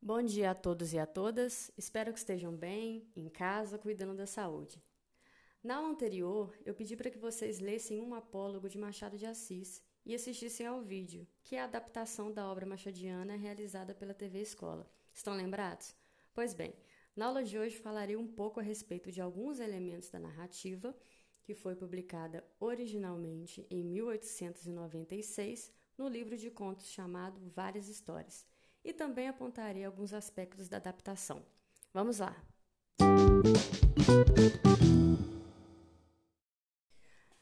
Bom dia a todos e a todas. Espero que estejam bem, em casa, cuidando da saúde. Na aula anterior, eu pedi para que vocês lessem um apólogo de Machado de Assis e assistissem ao vídeo, que é a adaptação da obra machadiana realizada pela TV Escola. Estão lembrados? Pois bem, na aula de hoje falarei um pouco a respeito de alguns elementos da narrativa, que foi publicada originalmente em 1896 no livro de contos chamado Várias Histórias e também apontarei alguns aspectos da adaptação. Vamos lá!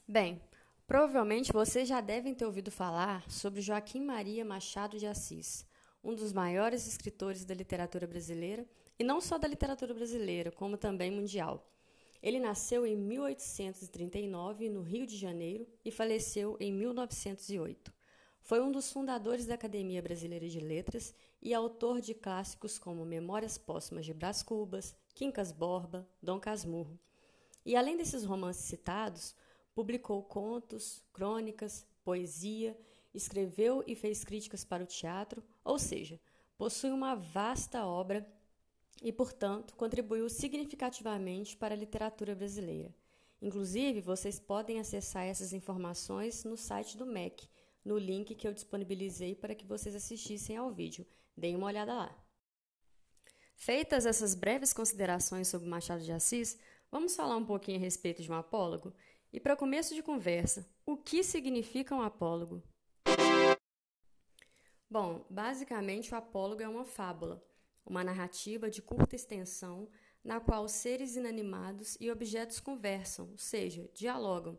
Bem, provavelmente vocês já devem ter ouvido falar sobre Joaquim Maria Machado de Assis, um dos maiores escritores da literatura brasileira, e não só da literatura brasileira, como também mundial. Ele nasceu em 1839 no Rio de Janeiro e faleceu em 1908. Foi um dos fundadores da Academia Brasileira de Letras e autor de clássicos como Memórias Póstumas de Brás Cubas, Quincas Borba, Dom Casmurro. E além desses romances citados, publicou contos, crônicas, poesia, escreveu e fez críticas para o teatro, ou seja, possui uma vasta obra e, portanto, contribuiu significativamente para a literatura brasileira. Inclusive, vocês podem acessar essas informações no site do MEC, no link que eu disponibilizei para que vocês assistissem ao vídeo. Deem uma olhada lá. Feitas essas breves considerações sobre Machado de Assis, vamos falar um pouquinho a respeito de um apólogo? E para começo de conversa, o que significa um apólogo? Bom, basicamente o apólogo é uma fábula, uma narrativa de curta extensão na qual seres inanimados e objetos conversam, ou seja, dialogam.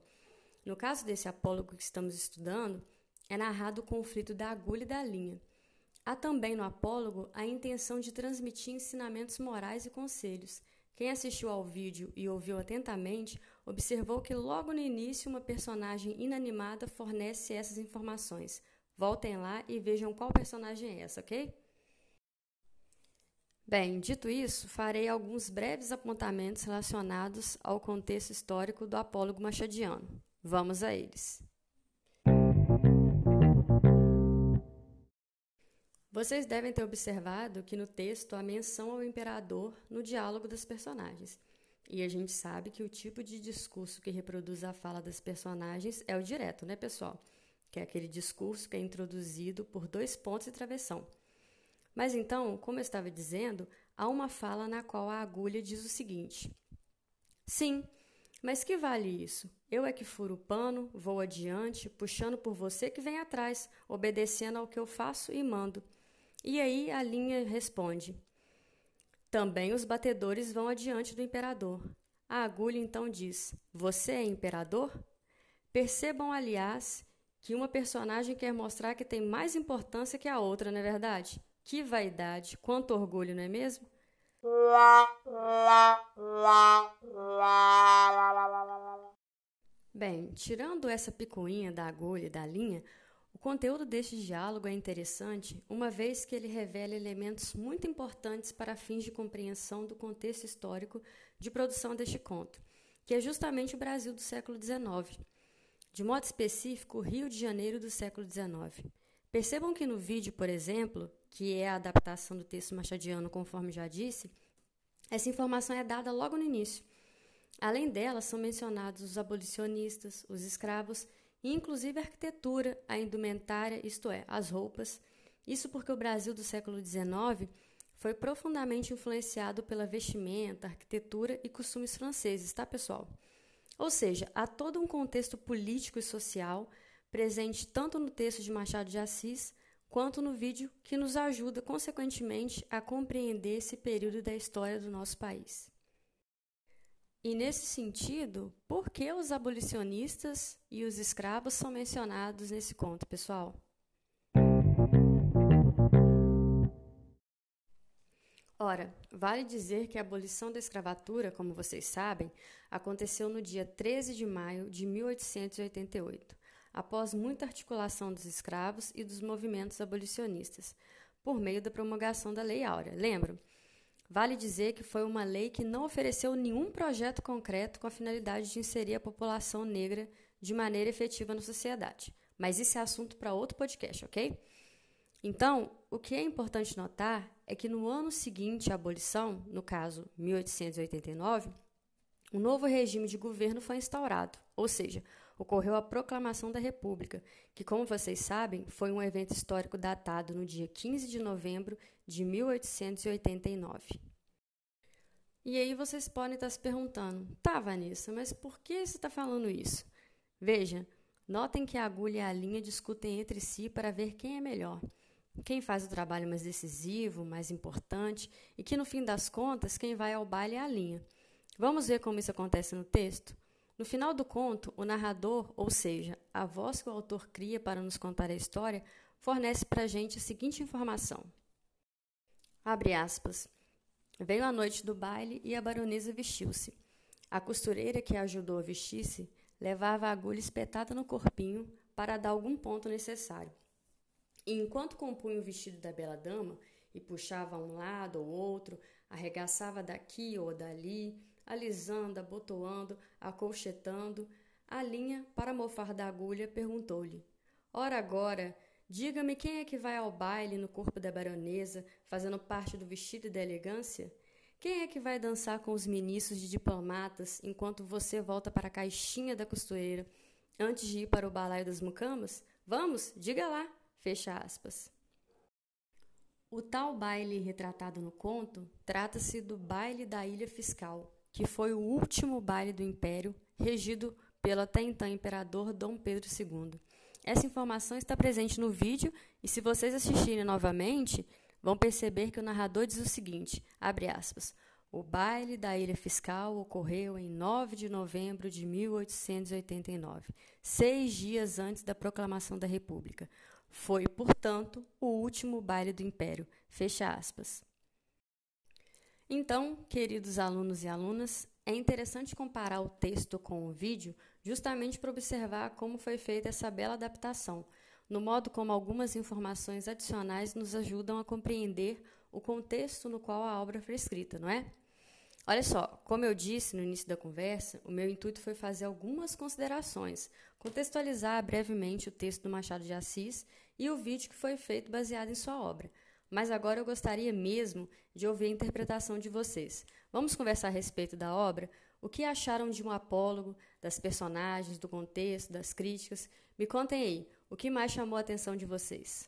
No caso desse apólogo que estamos estudando, é narrado o conflito da agulha e da linha. Há também no apólogo a intenção de transmitir ensinamentos morais e conselhos. Quem assistiu ao vídeo e ouviu atentamente observou que logo no início uma personagem inanimada fornece essas informações. Voltem lá e vejam qual personagem é essa, ok? Bem, dito isso, farei alguns breves apontamentos relacionados ao contexto histórico do apólogo machadiano. Vamos a eles. Vocês devem ter observado que no texto há menção ao imperador no diálogo das personagens. E a gente sabe que o tipo de discurso que reproduz a fala das personagens é o direto, né, pessoal? Que é aquele discurso que é introduzido por dois pontos e travessão. Mas então, como eu estava dizendo, há uma fala na qual a agulha diz o seguinte: Sim, mas que vale isso? Eu é que furo o pano, vou adiante, puxando por você que vem atrás, obedecendo ao que eu faço e mando. E aí a linha responde: Também os batedores vão adiante do imperador. A agulha então diz: Você é imperador? Percebam, aliás, que uma personagem quer mostrar que tem mais importância que a outra, não é verdade? Que vaidade, quanto orgulho, não é mesmo? Bem, tirando essa picuinha da agulha e da linha, conteúdo deste diálogo é interessante, uma vez que ele revela elementos muito importantes para fins de compreensão do contexto histórico de produção deste conto, que é justamente o Brasil do século XIX. De modo específico, o Rio de Janeiro do século XIX. Percebam que no vídeo, por exemplo, que é a adaptação do texto machadiano, conforme já disse, essa informação é dada logo no início. Além dela, são mencionados os abolicionistas, os escravos inclusive a arquitetura, a indumentária, isto é, as roupas. Isso porque o Brasil do século XIX foi profundamente influenciado pela vestimenta, arquitetura e costumes franceses, tá, pessoal? Ou seja, há todo um contexto político e social presente tanto no texto de Machado de Assis quanto no vídeo que nos ajuda, consequentemente, a compreender esse período da história do nosso país. E nesse sentido, por que os abolicionistas e os escravos são mencionados nesse conto, pessoal? Ora, vale dizer que a abolição da escravatura, como vocês sabem, aconteceu no dia 13 de maio de 1888, após muita articulação dos escravos e dos movimentos abolicionistas, por meio da promulgação da Lei Áurea. Lembram? Vale dizer que foi uma lei que não ofereceu nenhum projeto concreto com a finalidade de inserir a população negra de maneira efetiva na sociedade. Mas isso é assunto para outro podcast, ok? Então, o que é importante notar é que no ano seguinte à abolição, no caso 1889, um novo regime de governo foi instaurado, ou seja, ocorreu a proclamação da República, que, como vocês sabem, foi um evento histórico datado no dia 15 de novembro de 1889. E aí vocês podem estar se perguntando: tá, Vanessa, mas por que você está falando isso? Veja, notem que a agulha e a linha discutem entre si para ver quem é melhor. Quem faz o trabalho mais decisivo, mais importante, e que no fim das contas, quem vai ao baile é a linha. Vamos ver como isso acontece no texto? No final do conto, o narrador, ou seja, a voz que o autor cria para nos contar a história, fornece para a gente a seguinte informação. Abre aspas. Veio a noite do baile e a baronesa vestiu-se. A costureira que a ajudou a vestir-se levava a agulha espetada no corpinho para dar algum ponto necessário. E enquanto compunha o vestido da bela dama e puxava a um lado ou outro, arregaçava daqui ou dali, alisando, abotoando, acolchetando, a linha, para mofar da agulha, perguntou-lhe: Ora agora, diga-me quem é que vai ao baile no corpo da baronesa, fazendo parte do vestido e da elegância? Quem é que vai dançar com os ministros de diplomatas enquanto você volta para a caixinha da costureira antes de ir para o balaio das mucamas? Vamos, diga lá. Fecha aspas. O tal baile retratado no conto trata-se do baile da Ilha Fiscal, que foi o último baile do Império, regido pelo até então imperador Dom Pedro II. Essa informação está presente no vídeo e se vocês assistirem novamente, vão perceber que o narrador diz o seguinte, abre aspas, o baile da Ilha Fiscal ocorreu em 9 de novembro de 1889, seis dias antes da proclamação da República. Foi, portanto, o último baile do Império. Fecha aspas. Então, queridos alunos e alunas, é interessante comparar o texto com o vídeo justamente para observar como foi feita essa bela adaptação, no modo como algumas informações adicionais nos ajudam a compreender o contexto no qual a obra foi escrita, não é? Olha só, como eu disse no início da conversa, o meu intuito foi fazer algumas considerações, contextualizar brevemente o texto do Machado de Assis e o vídeo que foi feito baseado em sua obra. Mas agora eu gostaria mesmo de ouvir a interpretação de vocês. Vamos conversar a respeito da obra? O que acharam de um apólogo, das personagens, do contexto, das críticas? Me contem aí, o que mais chamou a atenção de vocês?